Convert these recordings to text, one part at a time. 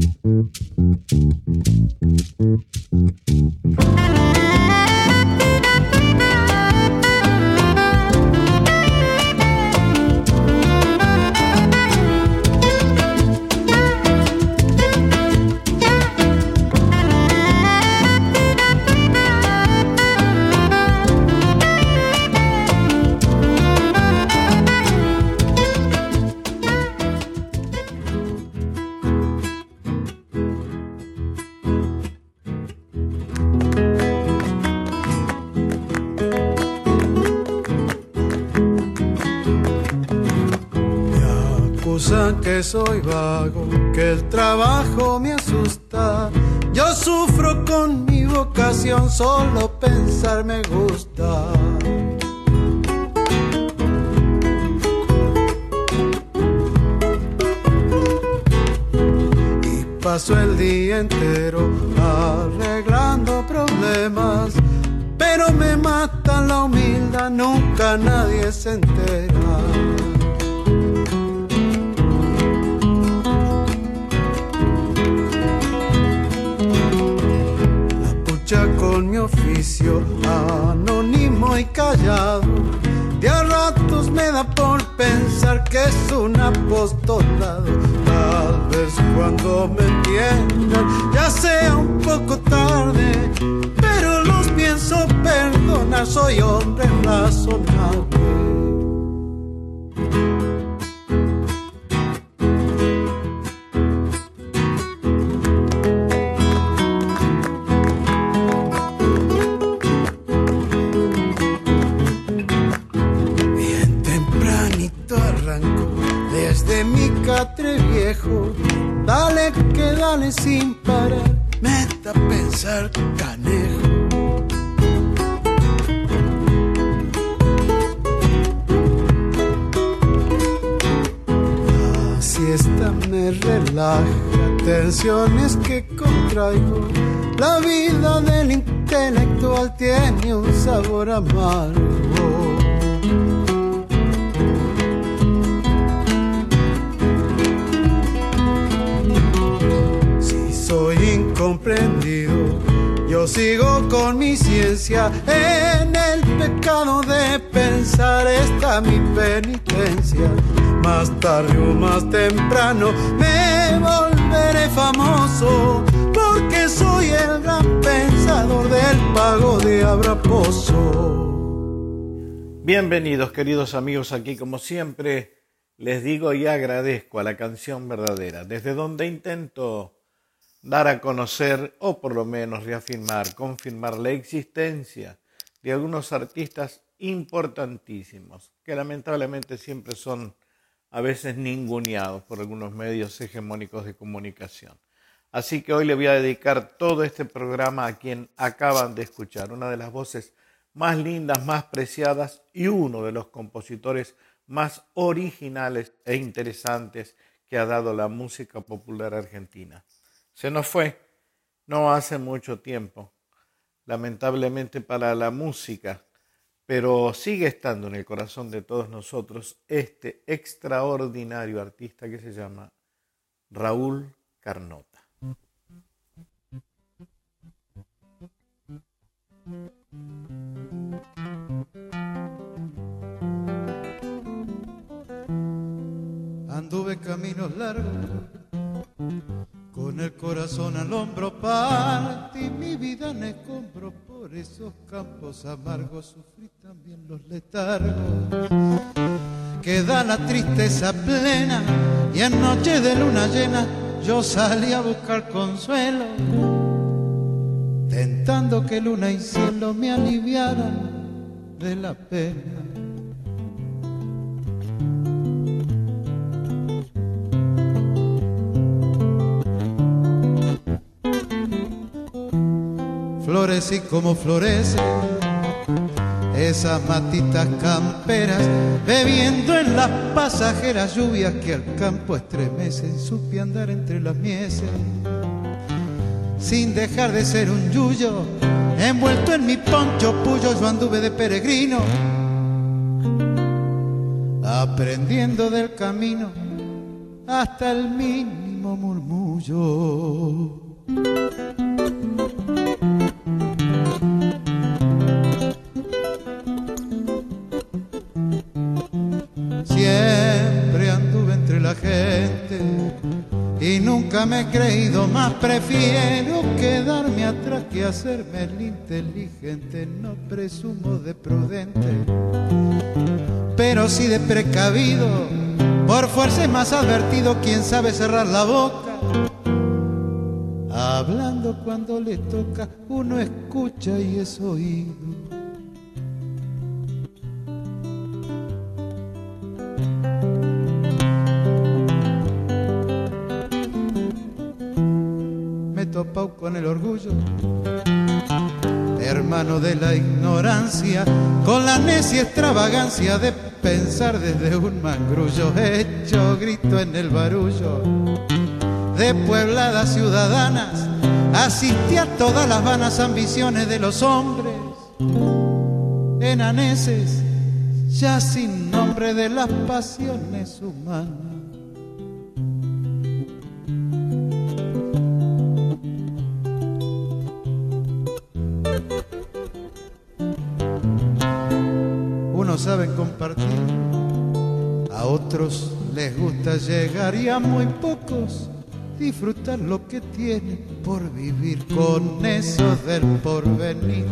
Mm-hmm. Sin parar, me da pensar canejo. Así esta me relaja, tensiones que contraigo. La vida del intelectual tiene un sabor amargo. Bienvenidos queridos amigos aquí como siempre les digo y agradezco a la canción verdadera desde donde intento dar a conocer o por lo menos reafirmar, confirmar la existencia de algunos artistas importantísimos que lamentablemente siempre son a veces ninguneados por algunos medios hegemónicos de comunicación. Así que hoy le voy a dedicar todo este programa a quien acaban de escuchar, una de las voces más lindas, más preciadas y uno de los compositores más originales e interesantes que ha dado la música popular argentina. Se nos fue no hace mucho tiempo, lamentablemente para la música, pero sigue estando en el corazón de todos nosotros este extraordinario artista que se llama Raúl Carnota. Anduve caminos largos con el corazón al hombro partí mi vida en escombro por esos campos amargos sufrí también los letargos que da la tristeza plena y en noche de luna llena yo salí a buscar consuelo que luna y cielo me aliviaran de la pena. Y como florecen esas matitas camperas, bebiendo en las pasajeras lluvias que al campo estremecen, supe andar entre las mieses, sin dejar de ser un yuyo, envuelto en mi poncho puyo, yo anduve de peregrino, aprendiendo del camino hasta el mínimo murmullo. Y nunca me he creído más. Prefiero quedarme atrás que hacerme el inteligente. No presumo de prudente, pero sí de precavido. Por fuerza es más advertido quien sabe cerrar la boca. Hablando cuando le toca, uno escucha y es oído. El orgullo, hermano de la ignorancia, con la necia extravagancia de pensar desde un mangrullo, hecho grito en el barullo de puebladas ciudadanas, asistí a todas las vanas ambiciones de los hombres, enaneses, ya sin nombre de las pasiones humanas. Compartir, a otros les gusta llegar y a muy pocos disfrutar lo que tienen por vivir con esos del porvenir.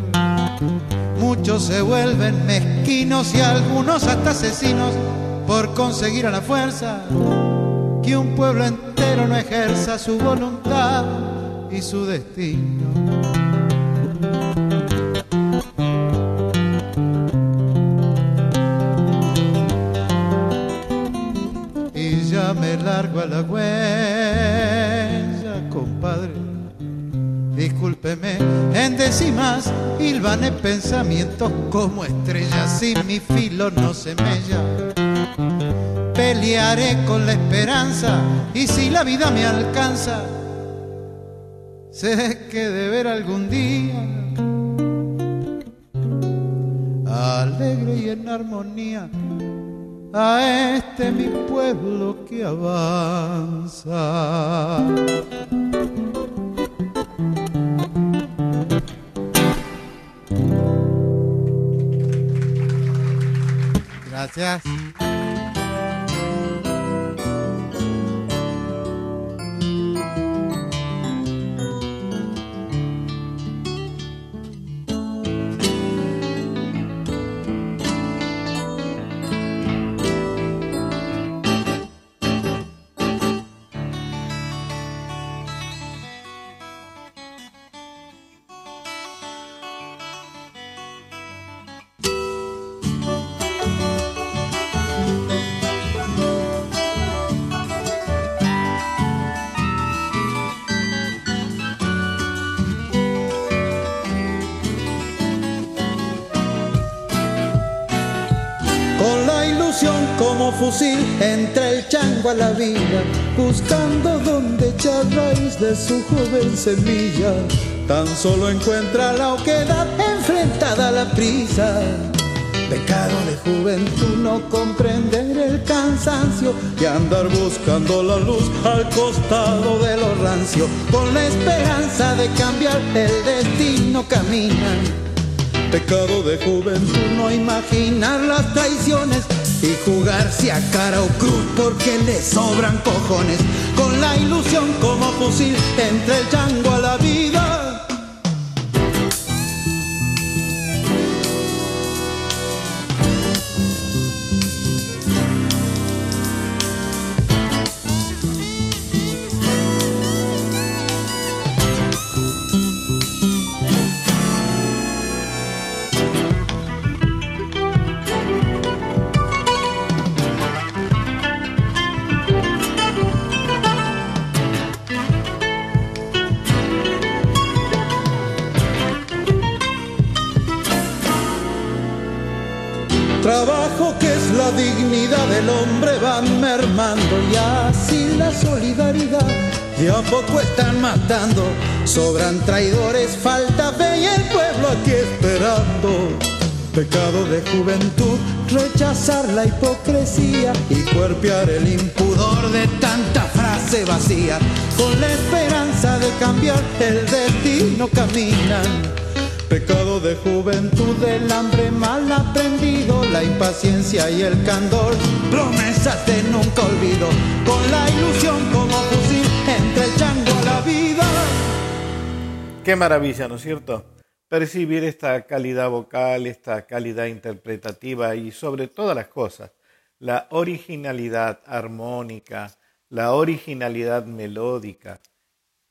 Muchos se vuelven mezquinos y algunos hasta asesinos por conseguir a la fuerza que un pueblo entero no ejerza su voluntad y su destino. Compadre. Discúlpeme, en décimas hilvané pensamientos como estrellas y mi filo no se mella. Pelearé con la esperanza y si la vida me alcanza, sé que de ver algún día, alegre y en armonía, a este mi pueblo que avanza. Gracias. Entre el chango a la vida, buscando donde echar raíz de su joven semilla. Tan solo encuentra la oquedad enfrentada a la prisa. Pecado de juventud no comprender el cansancio y andar buscando la luz al costado de lo rancio. Con la esperanza de cambiar el destino caminan. Pecado de juventud no imaginar las traiciones y jugarse a cara o cruz porque le sobran cojones. Con la ilusión como fusil entre el chango a la vida y a poco están matando. Sobran traidores, falta fe y el pueblo aquí esperando. Pecado de juventud, rechazar la hipocresía y cuerpear el impudor de tanta frase se vacía, con la esperanza de cambiar el destino caminan. Pecado de juventud, el hambre mal aprendido, la impaciencia y el candor, promesas de nunca olvido, con la ilusión como Qué maravilla, ¿no es cierto? Percibir esta calidad vocal, esta calidad interpretativa y sobre todas las cosas, la originalidad armónica, la originalidad melódica,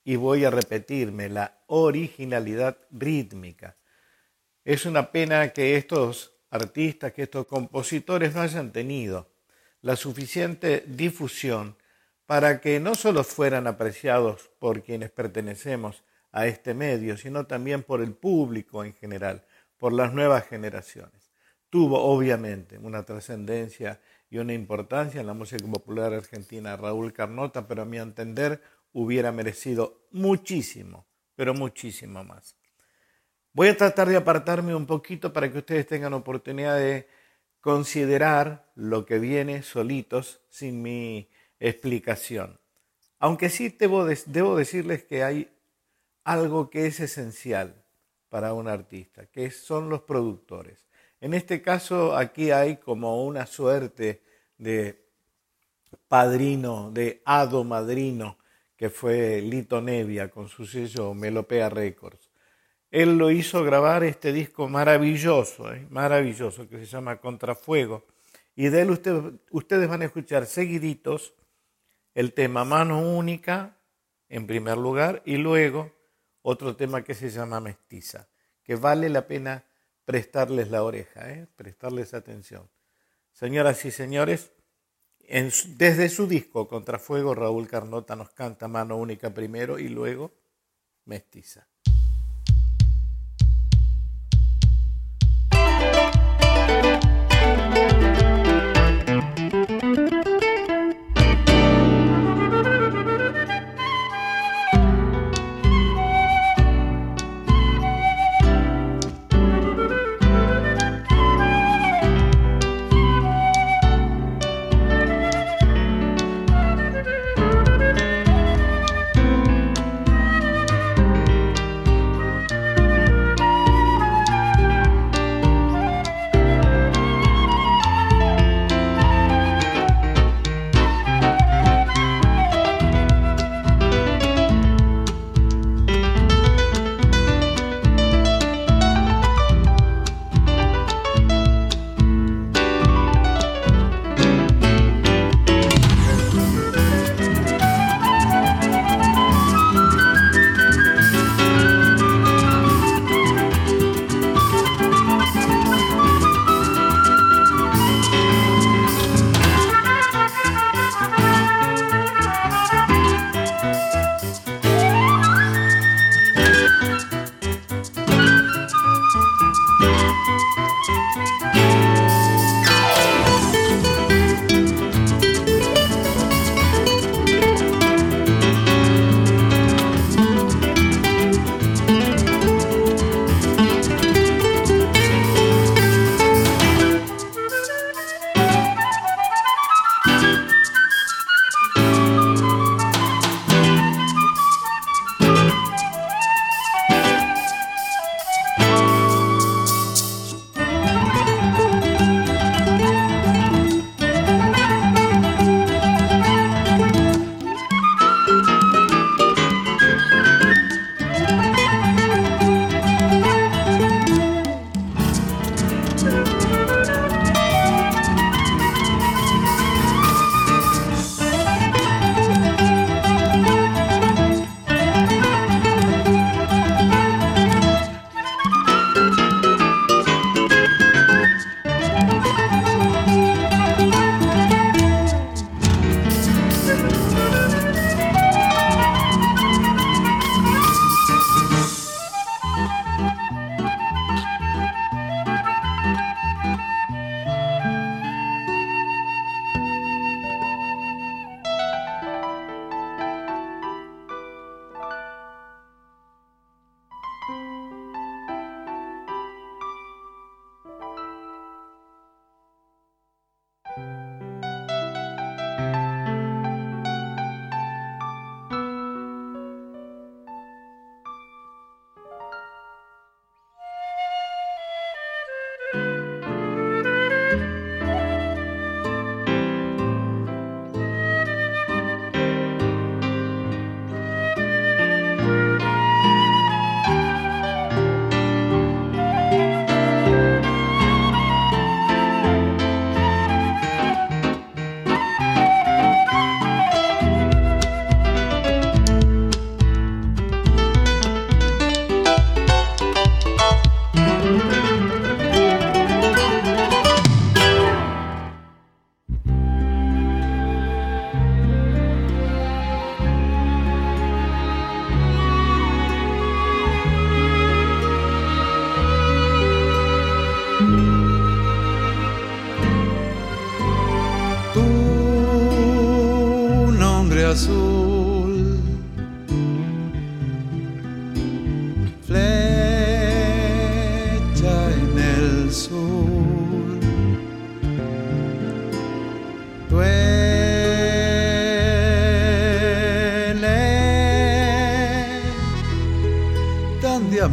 y voy a repetirme, la originalidad rítmica. Es una pena que estos artistas, que estos compositores no hayan tenido la suficiente difusión para que no solo fueran apreciados por quienes pertenecemos a este medio, sino también por el público en general, por las nuevas generaciones. Tuvo obviamente una trascendencia y una importancia en la música popular argentina Raúl Carnota, pero a mi entender hubiera merecido muchísimo, pero muchísimo más. Voy a tratar de apartarme un poquito para que ustedes tengan oportunidad de considerar lo que viene solitos sin mi explicación. Aunque sí debo, debo decirles que hay algo que es esencial para un artista, que son los productores. En este caso, aquí hay como una suerte de padrino, de hado madrino, que fue Lito Nevia con su sello Melopea Records. Él lo hizo grabar este disco maravilloso, ¿eh? maravilloso, que se llama Contrafuego. Y de él ustedes van a escuchar seguiditos el tema Mano Única, en primer lugar, y luego otro tema que se llama Mestiza, que vale la pena prestarles la oreja, ¿eh? prestarles atención. Señoras y señores, desde su disco Contrafuego, Raúl Carnota nos canta Mano Única primero y luego Mestiza.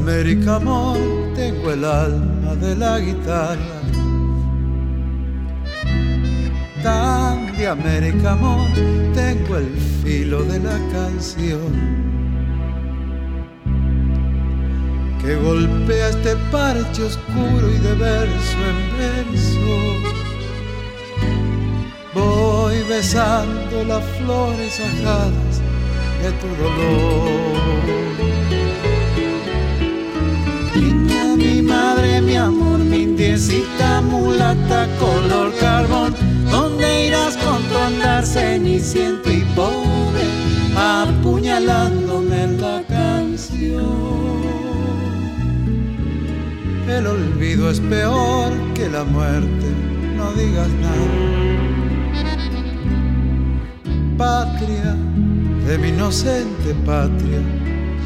América amor tengo el alma de la guitarra. Tan de América amor tengo el filo de la canción. Que golpea este parche oscuro y de verso en verso. Voy besando las flores ajadas de tu dolor. Mi amor, mi indiecita mulata, color carbón, ¿dónde irás con tu andar ceniciento y pobre, apuñalándome en la canción? El olvido es peor que la muerte, no digas nada. Patria, de mi inocente patria,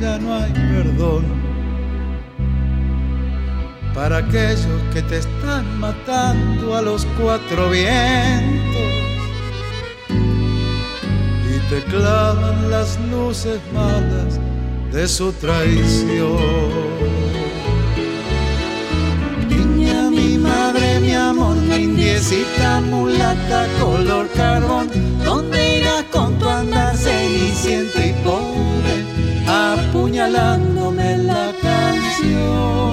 ya no hay perdón para aquellos que te están matando a los cuatro vientos y te clavan las luces malas de su traición. Niña, mi madre, mi amor, mi indiecita mulata, color carbón, ¿dónde irás con tu andar ceniciento y pobre, apuñalándome la canción?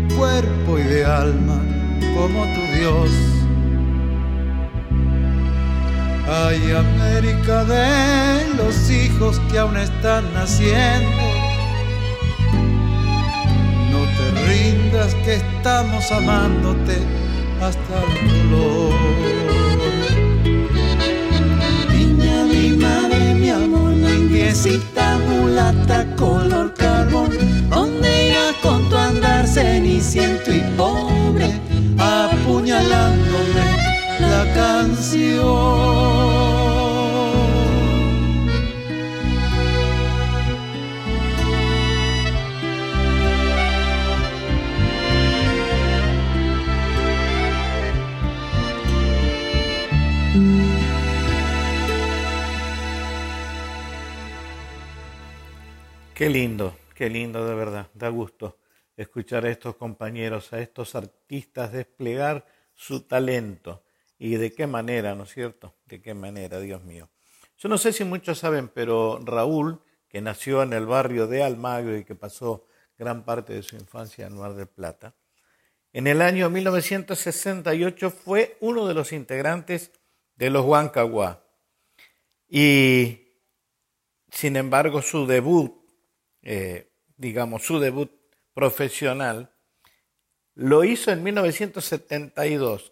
cuerpo y de alma como tu Dios. Ay, América de los hijos que aún están naciendo, no te rindas que estamos amándote hasta el dolor. Necesita mulata color lindo, qué lindo de verdad, da gusto escuchar a estos compañeros, a estos artistas desplegar su talento. Y de qué manera, ¿no es cierto? De qué manera, Dios mío. Yo no sé si muchos saben, pero Raúl, que nació en el barrio de Almagro y que pasó gran parte de su infancia en Mar del Plata, en el año 1968 fue uno de los integrantes de los Huancahuá. Y, sin embargo, su debut eh, digamos, su debut profesional, lo hizo en 1972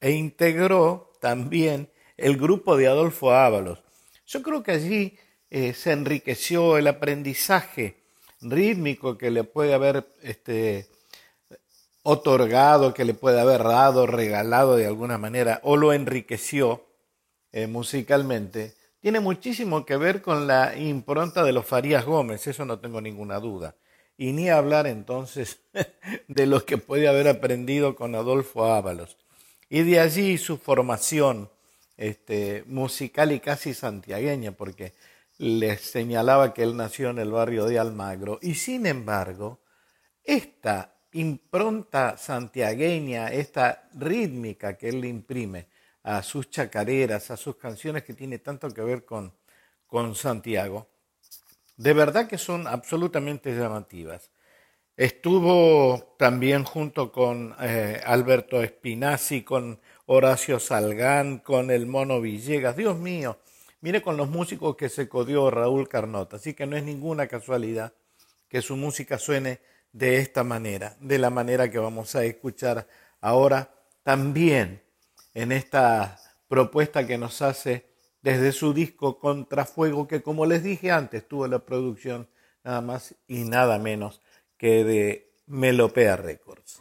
e integró también el grupo de Adolfo Ábalos. Yo creo que allí eh, se enriqueció el aprendizaje rítmico que le puede haber este, otorgado, que le puede haber dado, regalado de alguna manera, o lo enriqueció eh, musicalmente, tiene muchísimo que ver con la impronta de los Farías Gómez, eso no tengo ninguna duda. Y ni hablar entonces de lo que puede haber aprendido con Adolfo Ábalos. Y de allí su formación este, musical y casi santiagueña, porque les señalaba que él nació en el barrio de Almagro. Y sin embargo, esta impronta santiagueña, esta rítmica que él imprime, a sus chacareras, a sus canciones que tiene tanto que ver con, con Santiago, de verdad que son absolutamente llamativas. Estuvo también junto con eh, Alberto Espinazzi, con Horacio Salgán, con el Mono Villegas. Dios mío, mire con los músicos que se codió Raúl Carnota. Así que no es ninguna casualidad que su música suene de esta manera, de la manera que vamos a escuchar ahora también en esta propuesta que nos hace desde su disco Contrafuego, que como les dije antes, tuvo la producción nada más y nada menos que de Melopea Records.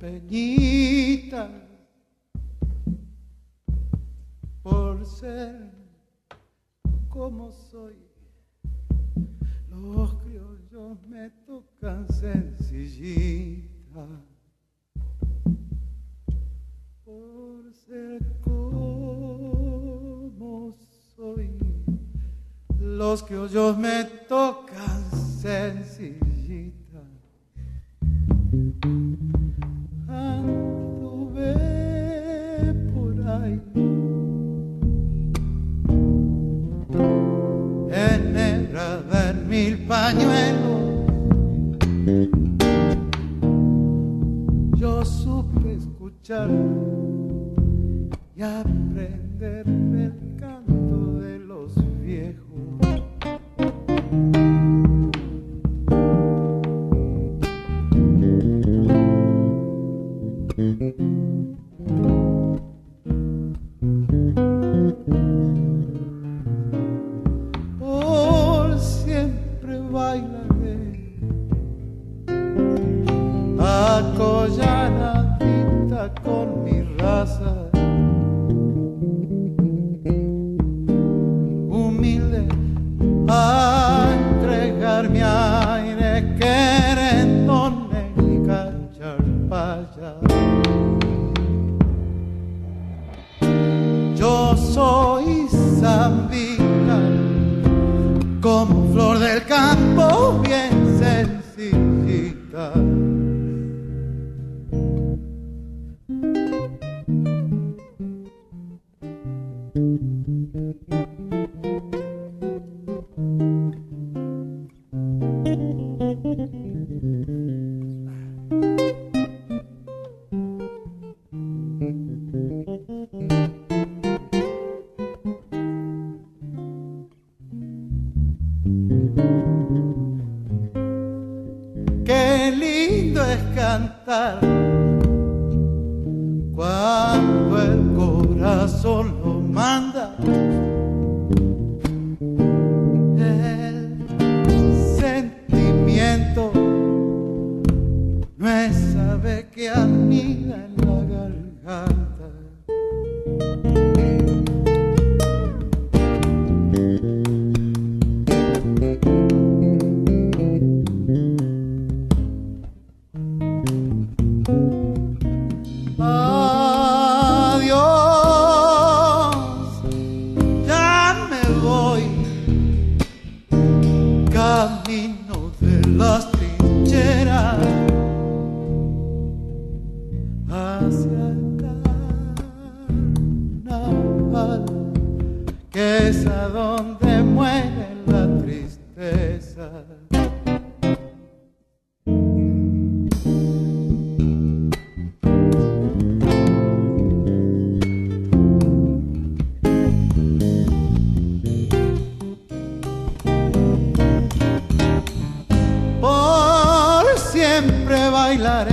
Peñita, por ser como soy. Los criollos me tocan sencillita, por ser como soy. Los criollos me tocan sencillita tanto ve por ahí. En el radar mil pañuelos. Yo supe escuchar y aprender.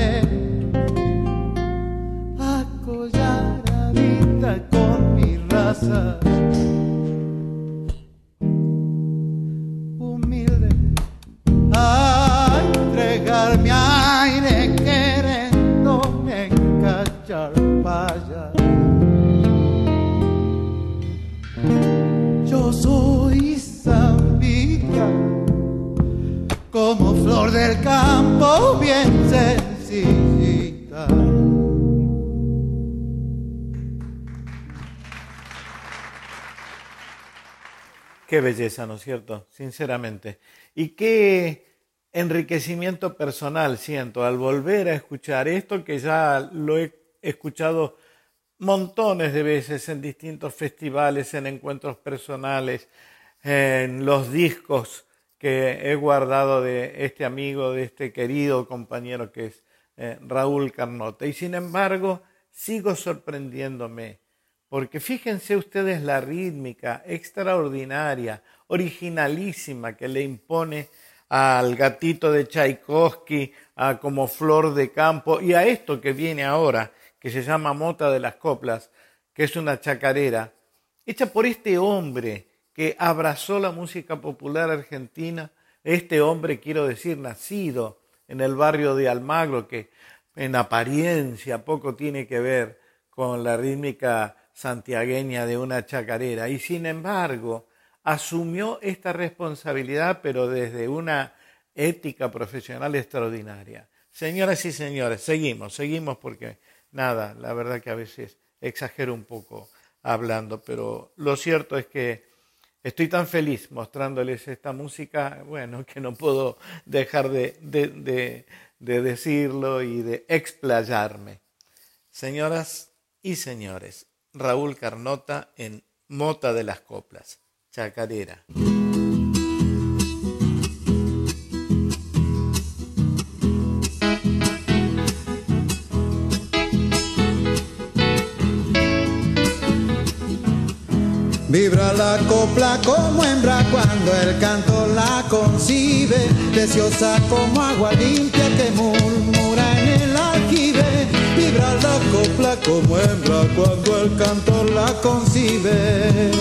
volveré a collar con mis razas. Qué belleza, ¿no es cierto? Sinceramente. Y qué enriquecimiento personal siento al volver a escuchar esto que ya lo he escuchado montones de veces en distintos festivales, en encuentros personales, en los discos que he guardado de este amigo, de este querido compañero que es eh, Raúl Carnota. Y sin embargo, sigo sorprendiéndome porque fíjense ustedes la rítmica extraordinaria, originalísima que le impone al gatito de Tchaikovsky, a como flor de campo y a esto que viene ahora, que se llama Mota de las Coplas, que es una chacarera, hecha por este hombre que abrazó la música popular argentina, este hombre, quiero decir, nacido en el barrio de Almagro, que en apariencia poco tiene que ver con la rítmica santiagueña de una chacarera y sin embargo asumió esta responsabilidad pero desde una ética profesional extraordinaria. Señoras y señores, seguimos, seguimos porque nada, la verdad que a veces exagero un poco hablando, pero lo cierto es que estoy tan feliz mostrándoles esta música, bueno, que no puedo dejar de, de, de decirlo y de explayarme. Señoras y señores, Raúl Carnota en Mota de las Coplas, Chacarera. Vibra la copla como hembra cuando el canto la concibe, deseosa como agua limpia que murmura en vibra la copla como hembra cuando el cantor la concibe.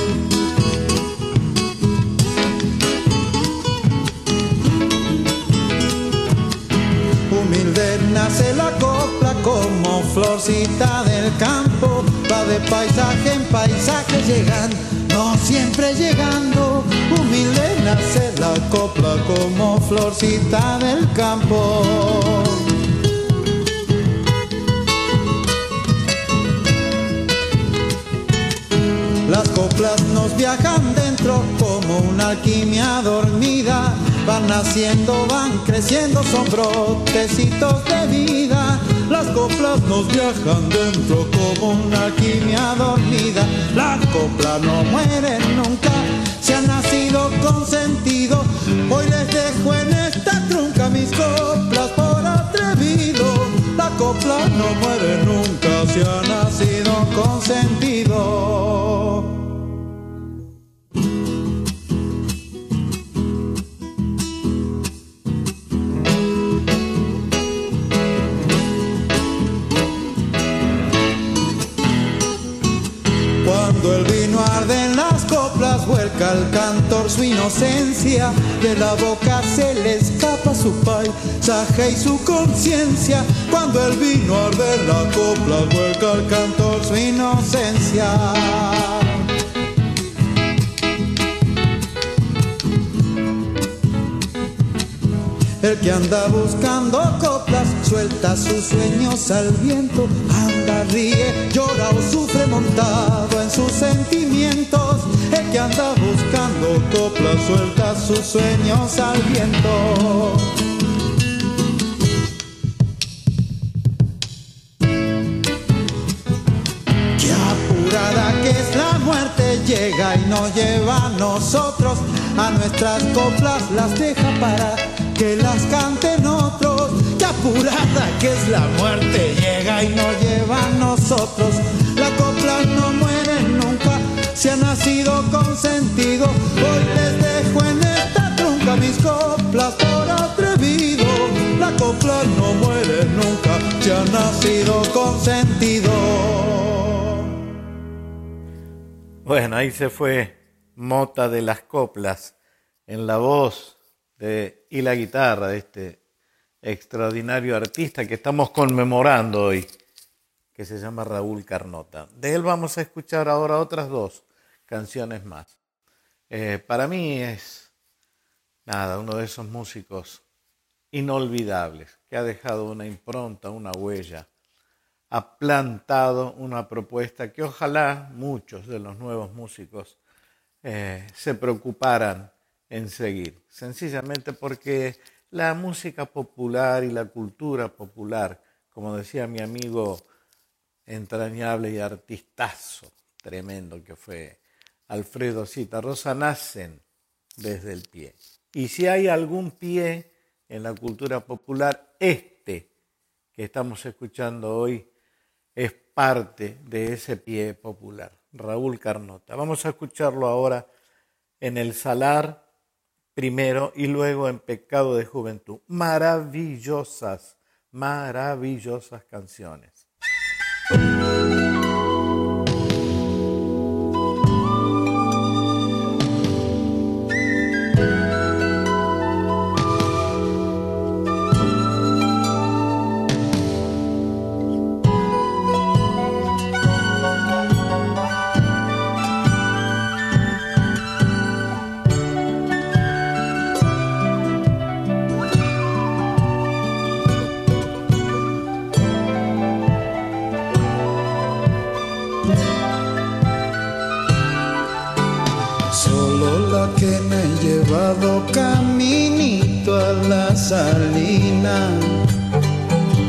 Humilde nace la copla como florcita del campo, va de paisaje en paisaje llegando, no siempre llegando. Humilde nace la copla como florcita del campo. Las coplas nos viajan dentro como una alquimia dormida. Van naciendo, van creciendo, son brotecitos de vida. Las coplas nos viajan dentro como una alquimia dormida. Las copla no muere nunca, se ha nacido con sentido. Hoy les dejo en esta trunca mis coplas por atrevido. Su inocencia, de la boca se le escapa su paisaje y su conciencia. Cuando el vino arde la copla, vuelca al cantor su inocencia. El que anda buscando coplas suelta sus sueños al viento, anda, ríe, llora o sufre montado en sus sentimientos. Que anda buscando coplas suelta sus sueños al viento. Qué apurada que es la muerte llega y nos lleva a nosotros, a nuestras coplas las deja para que las canten otros. Qué apurada que es la muerte, llega y nos lleva a nosotros. La copla no muere se ha nacido con sentido. Hoy les dejo en esta trunca mis coplas por atrevido. La copla no muere nunca, se ha nacido con sentido. Bueno, ahí se fue Mota de las Coplas en la voz y la guitarra de este extraordinario artista que estamos conmemorando hoy, que se llama Raúl Carnota. De él vamos a escuchar ahora otras dos canciones más. Eh, para mí es, nada, uno de esos músicos inolvidables, que ha dejado una impronta, una huella, ha plantado una propuesta que ojalá muchos de los nuevos músicos eh, se preocuparan en seguir, sencillamente porque la música popular y la cultura popular, como decía mi amigo entrañable y artistazo tremendo que fue Alfredo Rosa, nacen desde el pie. Y si hay algún pie en la cultura popular, este que estamos escuchando hoy es parte de ese pie popular, Raúl Carnota. Vamos a escucharlo ahora en el Salar primero y luego en Pecado de Juventud. Maravillosas, maravillosas canciones.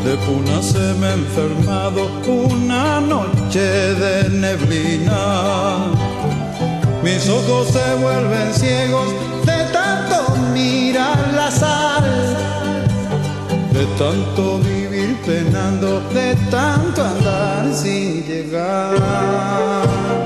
De Puna se me ha enfermado una noche de neblina. Mis ojos se vuelven ciegos de tanto mirar la sal. De tanto vivir penando, de tanto andar sin llegar.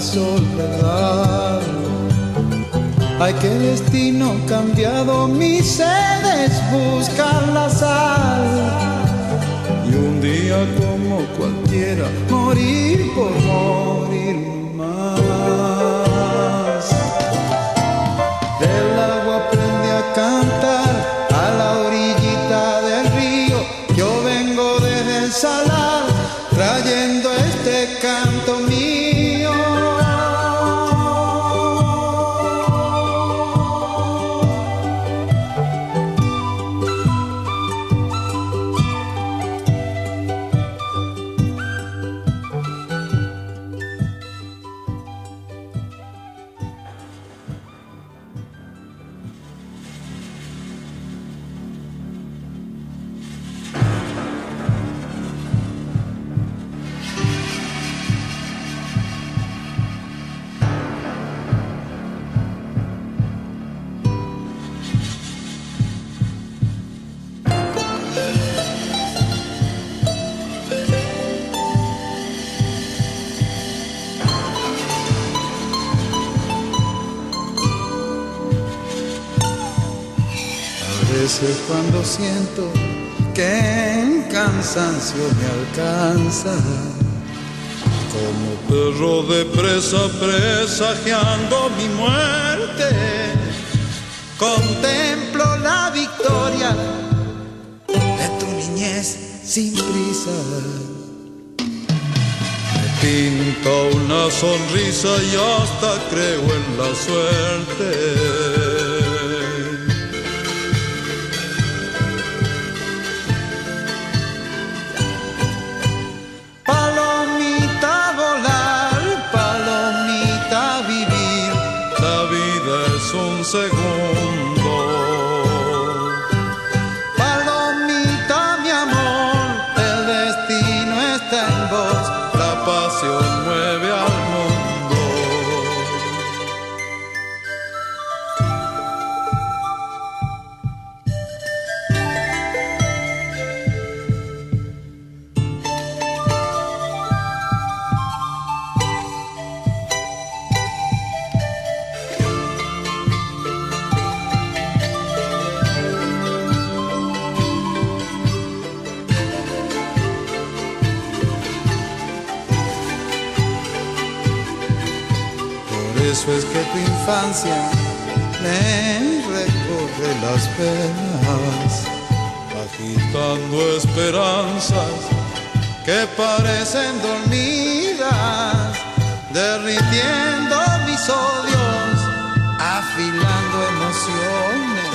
Soledad. Ay, qué destino cambiado, mis sedes buscan la sal. Y un día como cualquiera, morir por morir veces cuando siento que el cansancio me alcanza, como perro de presa presagiando mi muerte, contemplo la victoria de tu niñez sin prisa. Me pinto una sonrisa y hasta creo en la suerte. Me recorre las penas, agitando esperanzas que parecen dormidas, derritiendo mis odios, afilando emociones.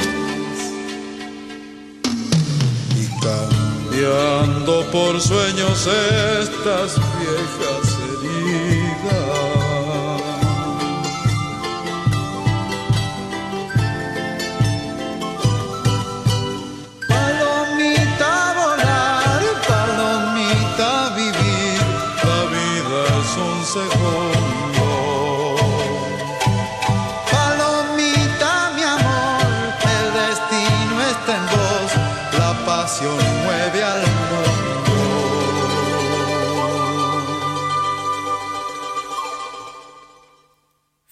Y cambiando por sueños estas viejas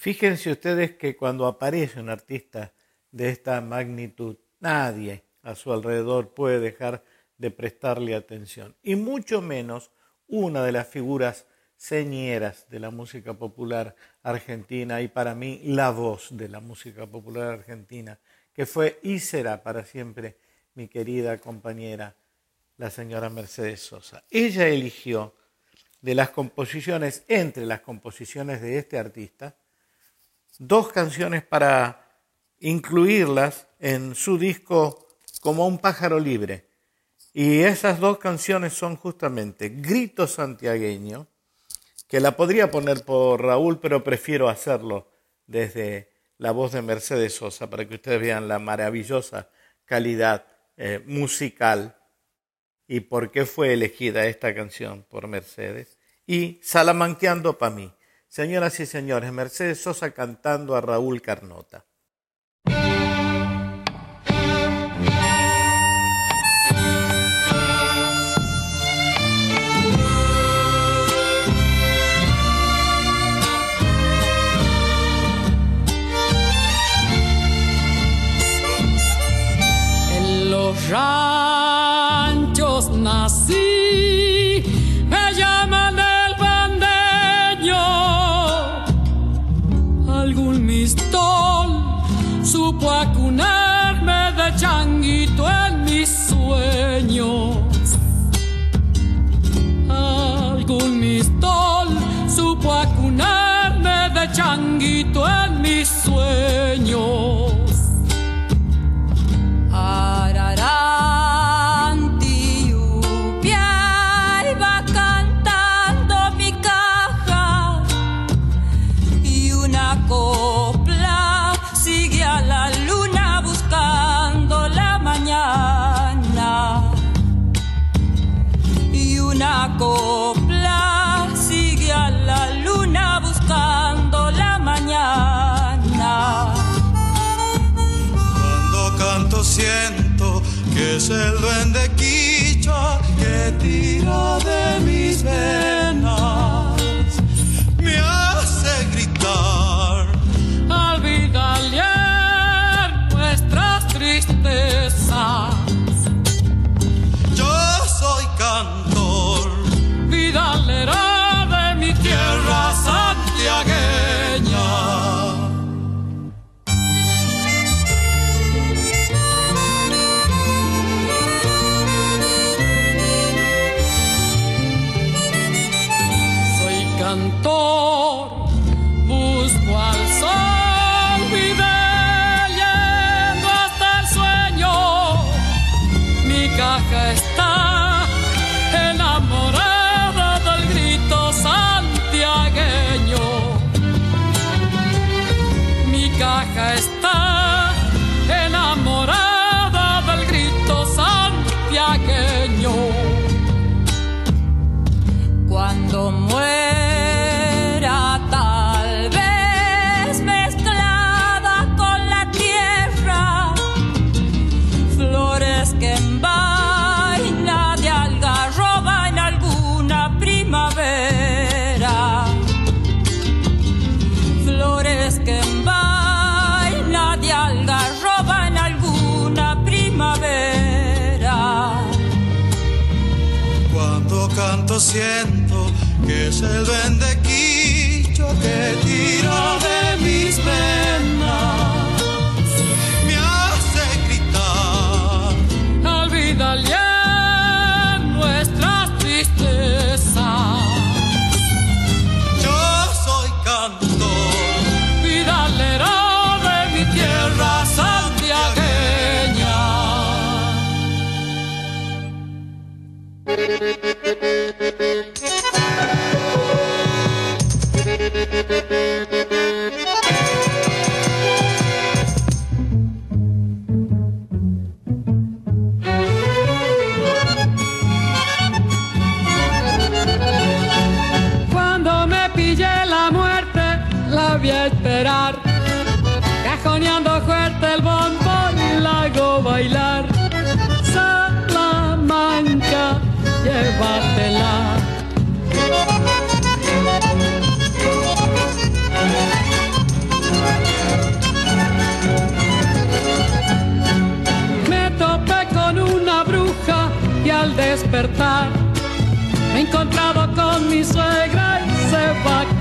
Fíjense ustedes que cuando aparece un artista de esta magnitud, nadie a su alrededor puede dejar de prestarle atención, y mucho menos una de las figuras señeras de la música popular argentina y para mí la voz de la música popular argentina, que fue y será para siempre mi querida compañera, la señora Mercedes Sosa. Ella eligió de las composiciones, entre las composiciones de este artista, dos canciones para incluirlas en su disco como un pájaro libre. Y esas dos canciones son justamente Grito Santiagueño, que la podría poner por Raúl, pero prefiero hacerlo desde la voz de Mercedes Sosa para que ustedes vean la maravillosa calidad eh, musical y por qué fue elegida esta canción por Mercedes. Y Salamanqueando para mí, Señoras y señores, Mercedes Sosa cantando a Raúl Carnota. Es el duende que es el vendequicho que tira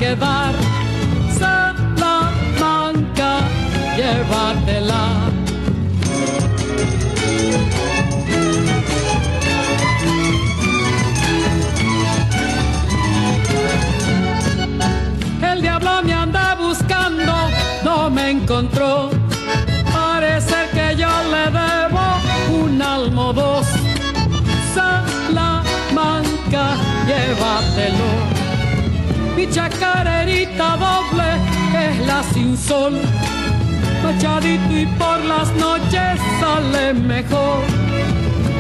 quedar. Salamanca, llévatela. El diablo me anda buscando, no me encontró. Parece que yo le debo un almo dos. Salamanca, llévatelo. Mi chacarerita doble es la sin sol. Machadito y por las noches sale mejor.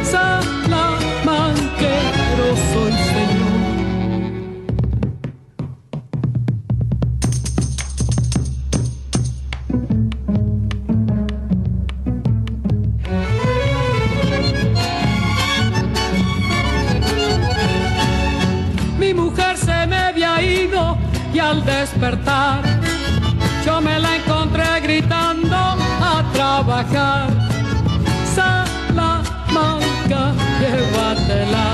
Salamanquero soy señor. Yo me la encontré gritando a trabajar. Salamanca, llévatela.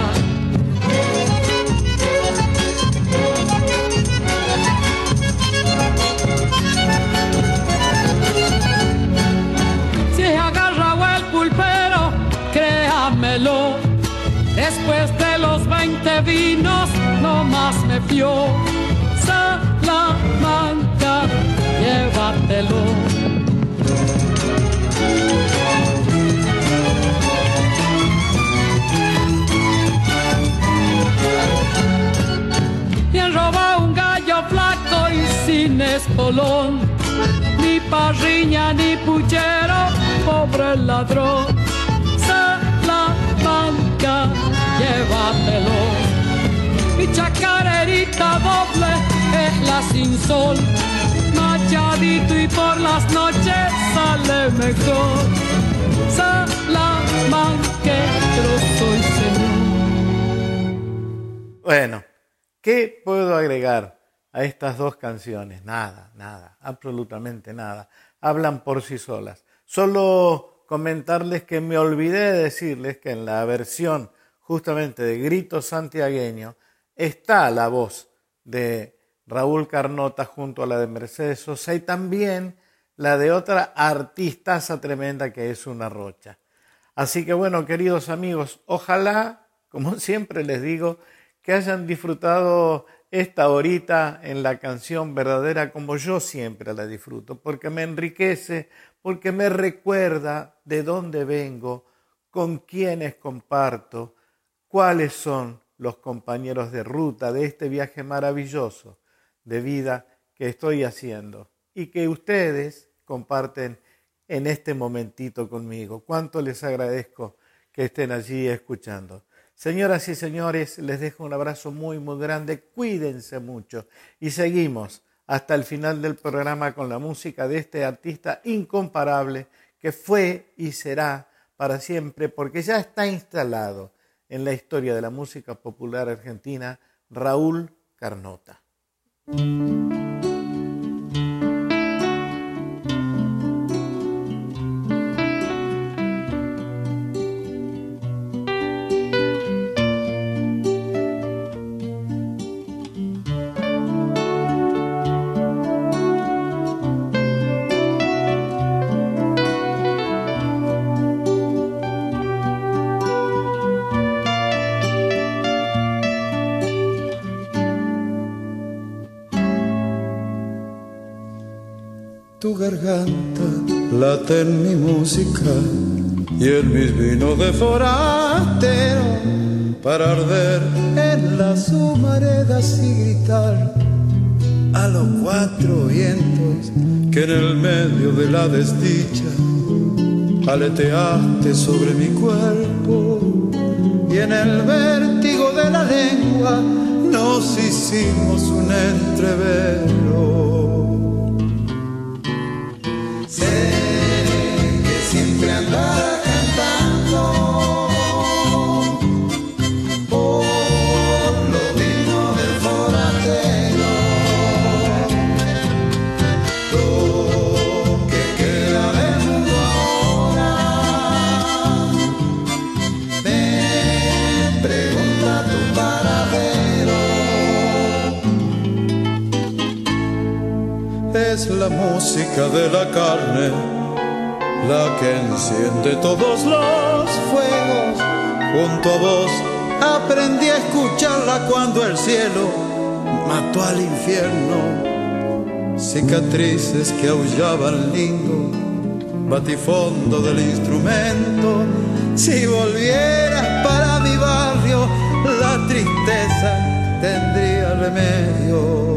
Si agarrado el pulpero, créamelo. Después de los 20 vinos, no más me fió. Llévatelo. Y han robado un gallo flaco y sin espolón. Ni parriña ni puchero, pobre ladrón. Salamanca, llévatelo. Mi chacarerita doble es la sin sol. Y por las noches sale mejor. Salamanquero soy. Bueno, ¿qué puedo agregar a estas dos canciones? Nada, nada, absolutamente nada. Hablan por sí solas. Solo comentarles que me olvidé de decirles que en la versión justamente de Grito Santiagueño está la voz de Raúl Carnota junto a la de Mercedes Sosa y también la de otra artistaza tremenda que es una rocha. Así que bueno, queridos amigos, ojalá, como siempre les digo, que hayan disfrutado esta horita en la canción verdadera como yo siempre la disfruto, porque me enriquece, porque me recuerda de dónde vengo, con quiénes comparto, cuáles son los compañeros de ruta de este viaje maravilloso de vida que estoy haciendo y que ustedes comparten en este momentito conmigo. Cuánto les agradezco que estén allí escuchando. Señoras y señores, les dejo un abrazo muy, muy grande. Cuídense mucho y seguimos hasta el final del programa con la música de este artista incomparable que fue y será para siempre porque ya está instalado en la historia de la música popular argentina, Raúl Carnota. Música tu garganta late en mi música y en mis vinos de forastero para arder en las humaredas y gritar a los cuatro vientos que en el medio de la desdicha aleteaste sobre mi cuerpo y en el vértigo de la lengua nos hicimos un entrevero. Música de la carne, la que enciende todos los fuegos. Junto a vos aprendí a escucharla cuando el cielo mató al infierno. Cicatrices que aullaban lindo, batifondo del instrumento. Si volvieras para mi barrio, la tristeza tendría remedio.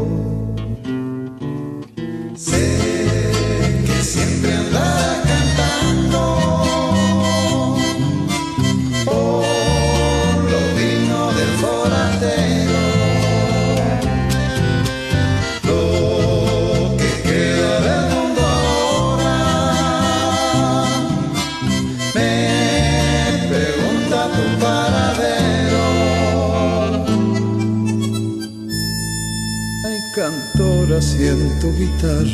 El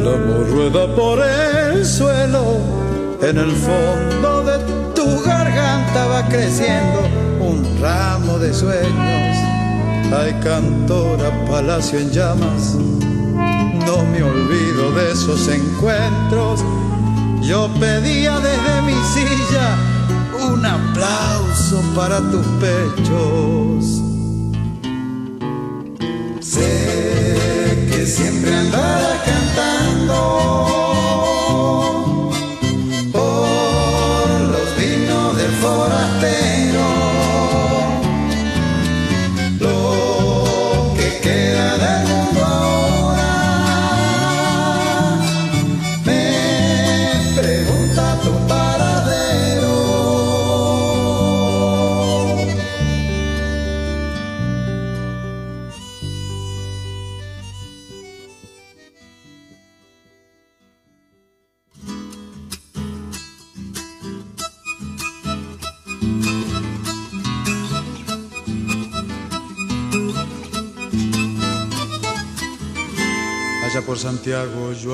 amor rueda por el suelo, en el fondo de tu garganta va creciendo un ramo de sueños. Hay cantora, palacio en llamas, no me olvido de esos encuentros. Yo pedía desde mi silla un aplauso para tus pechos siempre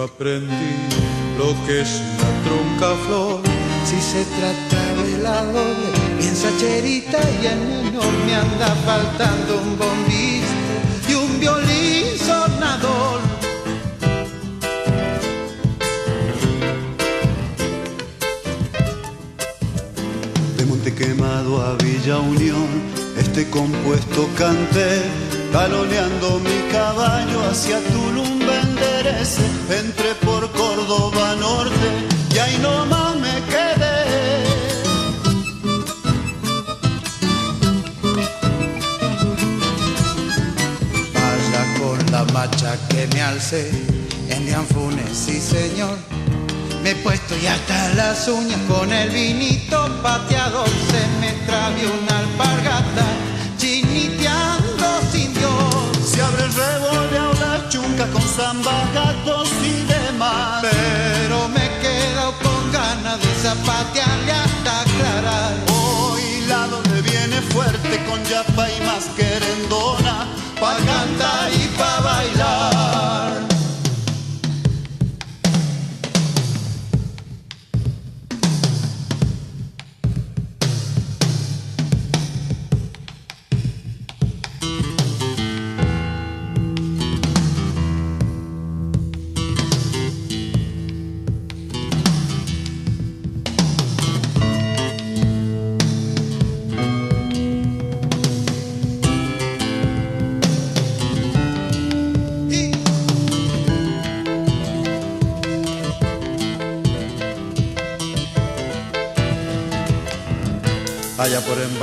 aprendí lo que es una tronca flor. Si se trata de la doble, piensa cherita y en menor me anda faltando un bombista y un violín sonador. De Monte Quemado a Villa Unión, este compuesto canté, taloneando mi caballo hacia Tulum entré por Córdoba Norte y ahí nomás me quedé. Vaya con la macha que me alcé en Dianfunes, sí señor. Me he puesto y hasta las uñas con el vinito pateado se me travió una alpargata con samba, gatos y demás. Pero me quedo con ganas de zapatearle hasta aclarar. Hoy la donde viene fuerte con yapa y más querendona, pa' cantar y pa'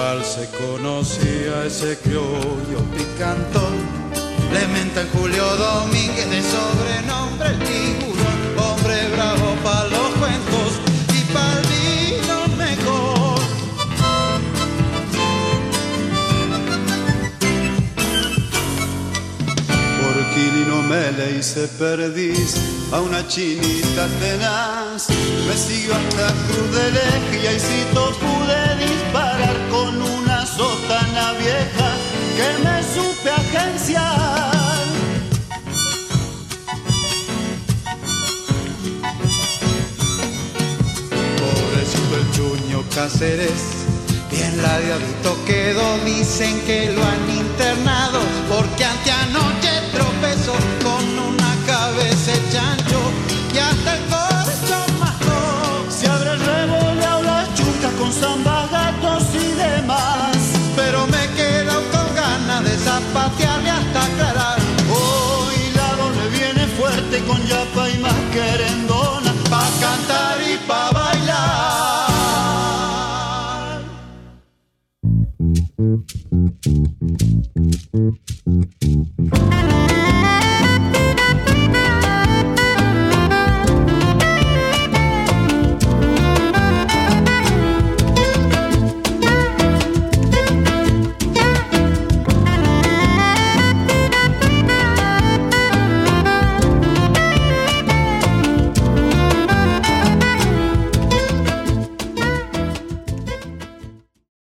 Allá por embalse conocí a ese criollo picantón. Le menta Julio Domínguez de sobrenombre el tiburón. Hombre bravo para los cuentos y para el vino mejor. Por Quilino me le hice perdiz a una chinita tenaz. Me siguió hasta Cruz de Lejía y si pude disparar que me supe agenciar. Pobrecito el chuño Cáceres, bien ladeadito quedó. Dicen que lo han internado porque anteanoche tropezó patearle hasta aclarar. Hoy la le viene fuerte con yapa y más querendona, pa' cantar y pa' bailar.